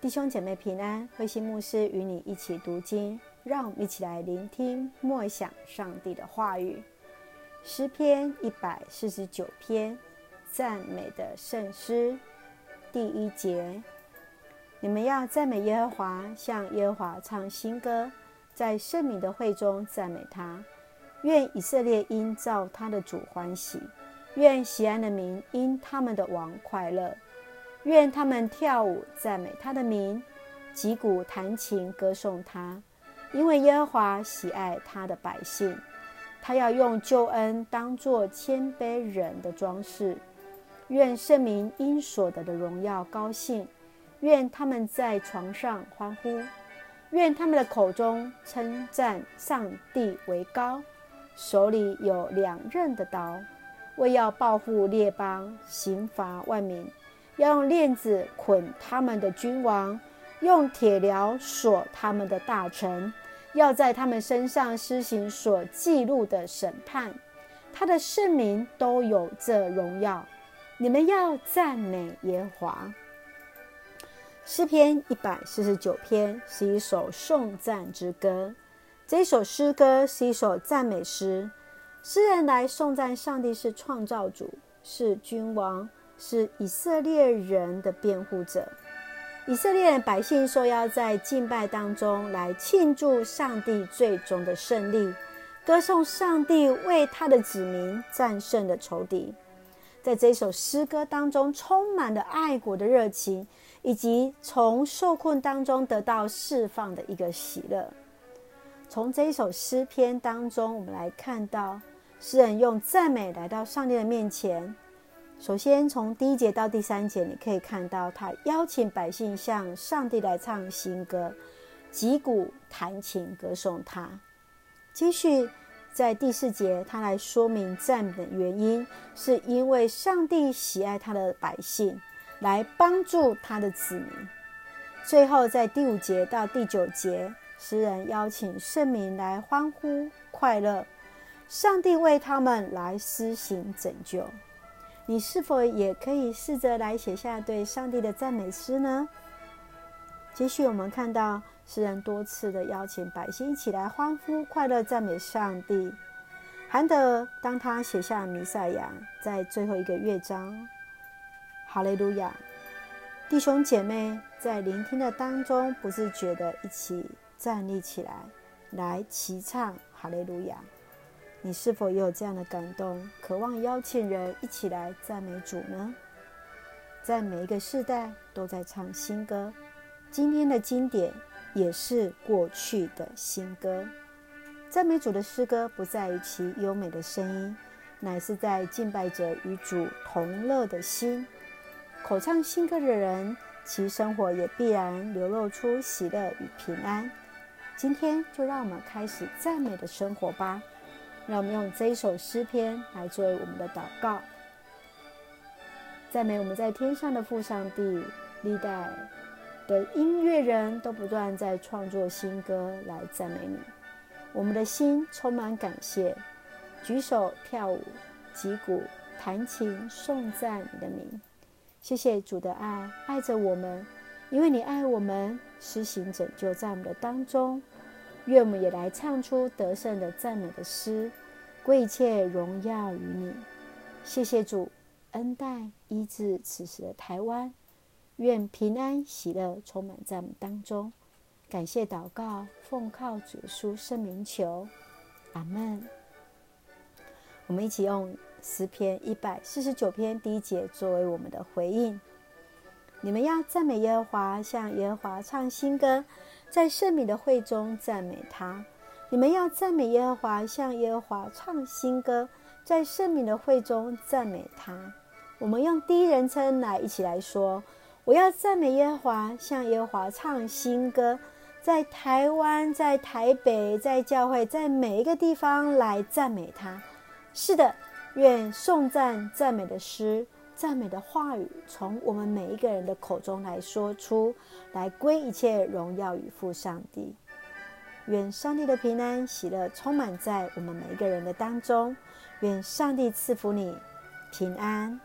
弟兄姐妹平安，慧心牧师与你一起读经，让我们一起来聆听默想上帝的话语。诗篇一百四十九篇，赞美的圣诗，第一节：你们要赞美耶和华，向耶和华唱新歌，在圣民的会中赞美他。愿以色列因造他的主欢喜，愿锡安的民因他们的王快乐。愿他们跳舞赞美他的名，击鼓弹琴歌颂他，因为耶和华喜爱他的百姓，他要用救恩当作谦卑人的装饰。愿圣民因所得的荣耀高兴，愿他们在床上欢呼，愿他们的口中称赞上帝为高，手里有两刃的刀，为要报复列邦，刑罚万民。要用链子捆他们的君王，用铁镣锁他们的大臣，要在他们身上施行所记录的审判。他的圣民都有这荣耀。你们要赞美耶和华。诗篇一百四十九篇是一首颂赞之歌。这首诗歌是一首赞美诗，诗人来颂赞上帝是创造主，是君王。是以色列人的辩护者。以色列百姓受邀在敬拜当中来庆祝上帝最终的胜利，歌颂上帝为他的子民战胜了仇敌。在这首诗歌当中，充满了爱国的热情，以及从受困当中得到释放的一个喜乐。从这一首诗篇当中，我们来看到诗人用赞美来到上帝的面前。首先，从第一节到第三节，你可以看到他邀请百姓向上帝来唱新歌，击鼓弹琴歌颂他。继续在第四节，他来说明赞美的原因，是因为上帝喜爱他的百姓，来帮助他的子民。最后，在第五节到第九节，诗人邀请圣民来欢呼快乐，上帝为他们来施行拯救。你是否也可以试着来写下对上帝的赞美诗呢？继续，我们看到诗人多次的邀请百姓一起来欢呼、快乐、赞美上帝。韩德当他写下弥赛亚，在最后一个乐章，哈利路亚，弟兄姐妹在聆听的当中，不自觉的一起站立起来，来齐唱哈利路亚。你是否也有这样的感动，渴望邀请人一起来赞美主呢？在每一个世代都在唱新歌，今天的经典也是过去的新歌。赞美主的诗歌不在于其优美的声音，乃是在敬拜者与主同乐的心。口唱新歌的人，其生活也必然流露出喜乐与平安。今天就让我们开始赞美的生活吧。让我们用这一首诗篇来作为我们的祷告，赞美我们在天上的父上帝。历代的音乐人都不断在创作新歌来赞美你，我们的心充满感谢，举手跳舞，击鼓弹琴，颂赞你的名。谢谢主的爱，爱着我们，因为你爱我们，施行拯救在我们的当中。愿我们也来唱出得胜的赞美的诗，归一切荣耀于你。谢谢主恩待医治此时的台湾，愿平安喜乐充满在我们当中。感谢祷告，奉靠主耶稣圣名求，阿门。我们一起用诗篇一百四十九篇第一节作为我们的回应。你们要赞美耶和华，向耶和华唱新歌。在圣民的会中赞美他，你们要赞美耶和华，向耶和华唱新歌。在圣民的会中赞美他。我们用第一人称来一起来说：我要赞美耶和华，向耶和华唱新歌。在台湾，在台北，在教会，在每一个地方来赞美他。是的，愿颂赞赞美的诗。赞美的话语从我们每一个人的口中来说出，来归一切荣耀与父上帝。愿上帝的平安喜乐充满在我们每一个人的当中。愿上帝赐福你平安。